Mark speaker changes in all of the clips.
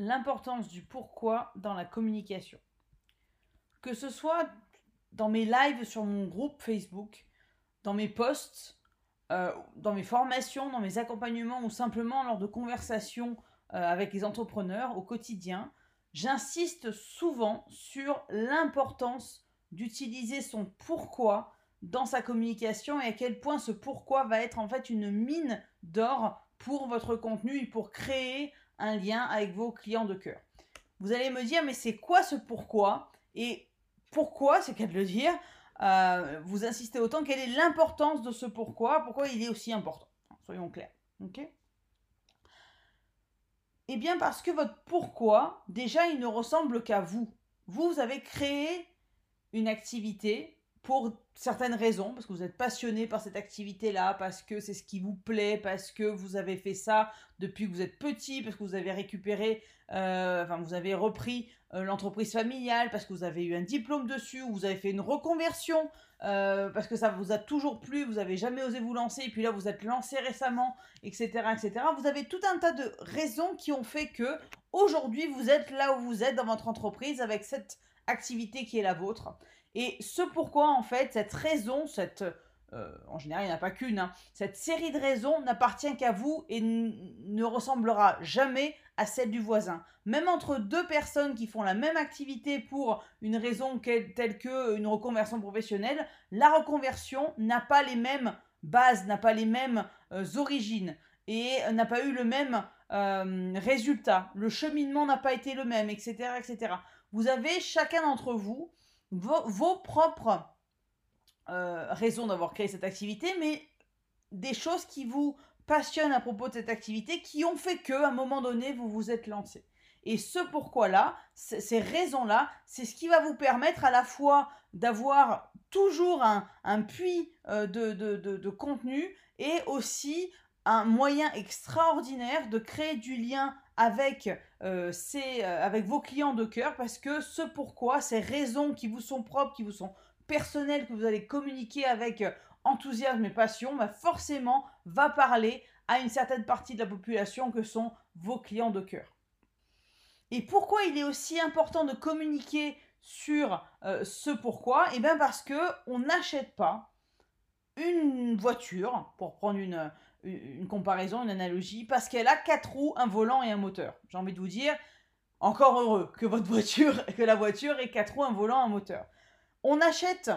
Speaker 1: l'importance du pourquoi dans la communication. Que ce soit dans mes lives sur mon groupe Facebook, dans mes posts, euh, dans mes formations, dans mes accompagnements ou simplement lors de conversations euh, avec les entrepreneurs au quotidien, j'insiste souvent sur l'importance d'utiliser son pourquoi dans sa communication et à quel point ce pourquoi va être en fait une mine d'or pour votre contenu et pour créer un lien avec vos clients de cœur. Vous allez me dire, mais c'est quoi ce pourquoi? Et pourquoi, c'est qu'à de le dire, euh, vous insistez autant, quelle est l'importance de ce pourquoi? Pourquoi il est aussi important? Soyons clairs. Ok? Eh bien, parce que votre pourquoi, déjà, il ne ressemble qu'à vous. Vous avez créé une activité pour certaines raisons, parce que vous êtes passionné par cette activité-là, parce que c'est ce qui vous plaît, parce que vous avez fait ça depuis que vous êtes petit, parce que vous avez récupéré, euh, enfin vous avez repris euh, l'entreprise familiale, parce que vous avez eu un diplôme dessus, ou vous avez fait une reconversion, euh, parce que ça vous a toujours plu, vous n'avez jamais osé vous lancer, et puis là vous êtes lancé récemment, etc., etc. Vous avez tout un tas de raisons qui ont fait que aujourd'hui vous êtes là où vous êtes dans votre entreprise avec cette activité qui est la vôtre. Et ce pourquoi, en fait, cette raison, cette, euh, en général, il n'y en a pas qu'une, hein, cette série de raisons n'appartient qu'à vous et ne ressemblera jamais à celle du voisin. Même entre deux personnes qui font la même activité pour une raison telle que une reconversion professionnelle, la reconversion n'a pas les mêmes bases, n'a pas les mêmes euh, origines et n'a pas eu le même euh, résultat. Le cheminement n'a pas été le même, etc., etc. Vous avez chacun d'entre vous vos, propres euh, raisons d'avoir créé cette activité, mais des choses qui vous passionnent à propos de cette activité, qui ont fait que, à un moment donné, vous vous êtes lancé. Et ce pourquoi-là, ces raisons-là, c'est ce qui va vous permettre à la fois d'avoir toujours un, puits euh, de, de, contenu et aussi un moyen extraordinaire de créer du lien avec, euh, euh, avec vos clients de cœur parce que ce pourquoi, ces raisons qui vous sont propres, qui vous sont personnelles, que vous allez communiquer avec euh, enthousiasme et passion, bah forcément va parler à une certaine partie de la population que sont vos clients de cœur. Et pourquoi il est aussi important de communiquer sur ce pourquoi? Eh bien parce que on n'achète pas une voiture, pour prendre une, une comparaison, une analogie, parce qu'elle a quatre roues, un volant et un moteur. J'ai envie de vous dire, encore heureux que votre voiture, que la voiture ait quatre roues, un volant, un moteur. On achète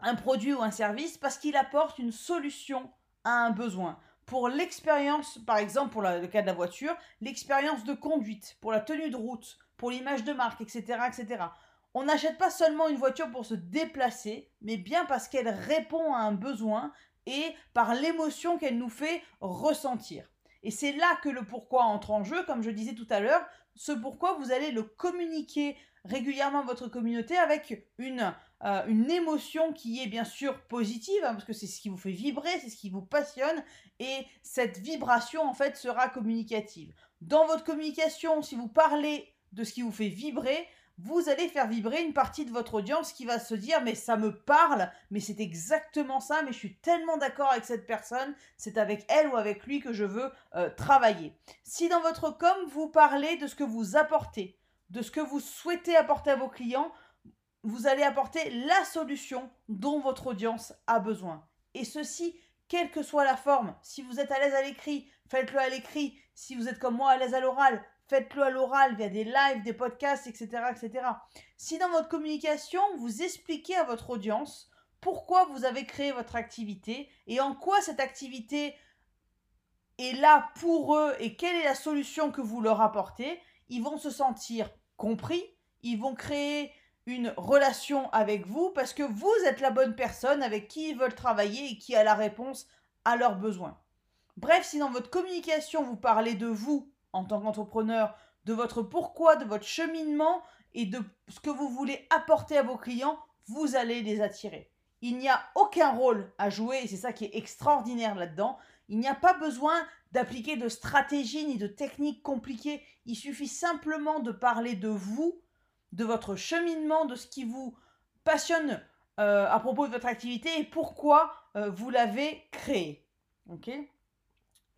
Speaker 1: un produit ou un service parce qu'il apporte une solution à un besoin. Pour l'expérience, par exemple, pour le cas de la voiture, l'expérience de conduite, pour la tenue de route, pour l'image de marque, etc., etc. On n'achète pas seulement une voiture pour se déplacer, mais bien parce qu'elle répond à un besoin et par l'émotion qu'elle nous fait ressentir. Et c'est là que le pourquoi entre en jeu, comme je disais tout à l'heure, ce pourquoi vous allez le communiquer régulièrement à votre communauté avec une, euh, une émotion qui est bien sûr positive, hein, parce que c'est ce qui vous fait vibrer, c'est ce qui vous passionne, et cette vibration en fait sera communicative. Dans votre communication, si vous parlez de ce qui vous fait vibrer, vous allez faire vibrer une partie de votre audience qui va se dire mais ça me parle, mais c'est exactement ça, mais je suis tellement d'accord avec cette personne, c'est avec elle ou avec lui que je veux euh, travailler. Si dans votre com, vous parlez de ce que vous apportez, de ce que vous souhaitez apporter à vos clients, vous allez apporter la solution dont votre audience a besoin. Et ceci, quelle que soit la forme, si vous êtes à l'aise à l'écrit, faites-le à l'écrit, si vous êtes comme moi à l'aise à l'oral, faites-le à l'oral via des lives, des podcasts, etc., etc. Si dans votre communication, vous expliquez à votre audience pourquoi vous avez créé votre activité et en quoi cette activité est là pour eux et quelle est la solution que vous leur apportez, ils vont se sentir compris, ils vont créer une relation avec vous parce que vous êtes la bonne personne avec qui ils veulent travailler et qui a la réponse à leurs besoins. Bref, si dans votre communication vous parlez de vous en tant qu'entrepreneur, de votre pourquoi, de votre cheminement et de ce que vous voulez apporter à vos clients, vous allez les attirer. Il n'y a aucun rôle à jouer et c'est ça qui est extraordinaire là-dedans. Il n'y a pas besoin d'appliquer de stratégie ni de techniques compliquées. Il suffit simplement de parler de vous, de votre cheminement, de ce qui vous passionne euh, à propos de votre activité et pourquoi euh, vous l'avez créé. Ok?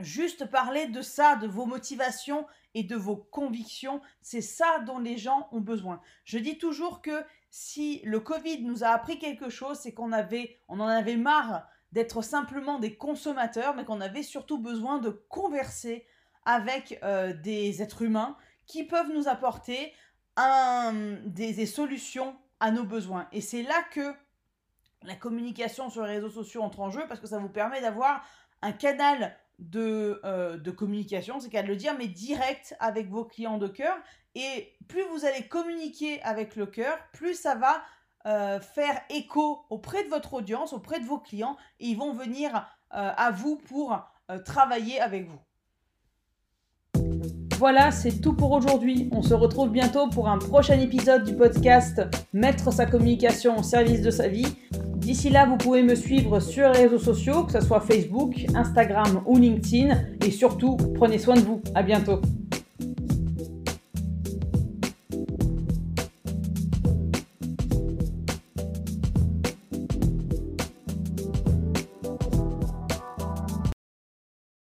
Speaker 1: Juste parler de ça, de vos motivations et de vos convictions, c'est ça dont les gens ont besoin. Je dis toujours que si le Covid nous a appris quelque chose, c'est qu'on avait, on en avait marre d'être simplement des consommateurs, mais qu'on avait surtout besoin de converser avec euh, des êtres humains qui peuvent nous apporter des, solutions à nos besoins. Et c'est là que la communication sur les réseaux sociaux entre en jeu, parce que ça vous permet d'avoir un canal de, euh, de communication, c'est qu'à le dire, mais direct avec vos clients de cœur. Et plus vous allez communiquer avec le cœur, plus ça va euh, faire écho auprès de votre audience, auprès de vos clients, et ils vont venir euh, à vous pour travailler avec vous. Voilà, c'est tout pour aujourd'hui. On se retrouve bientôt pour un prochain épisode du podcast Mettre sa communication au service de sa vie. D'ici là, vous pouvez me suivre sur les réseaux sociaux, que ce soit Facebook, Instagram ou LinkedIn. Et surtout, prenez soin de vous. À bientôt.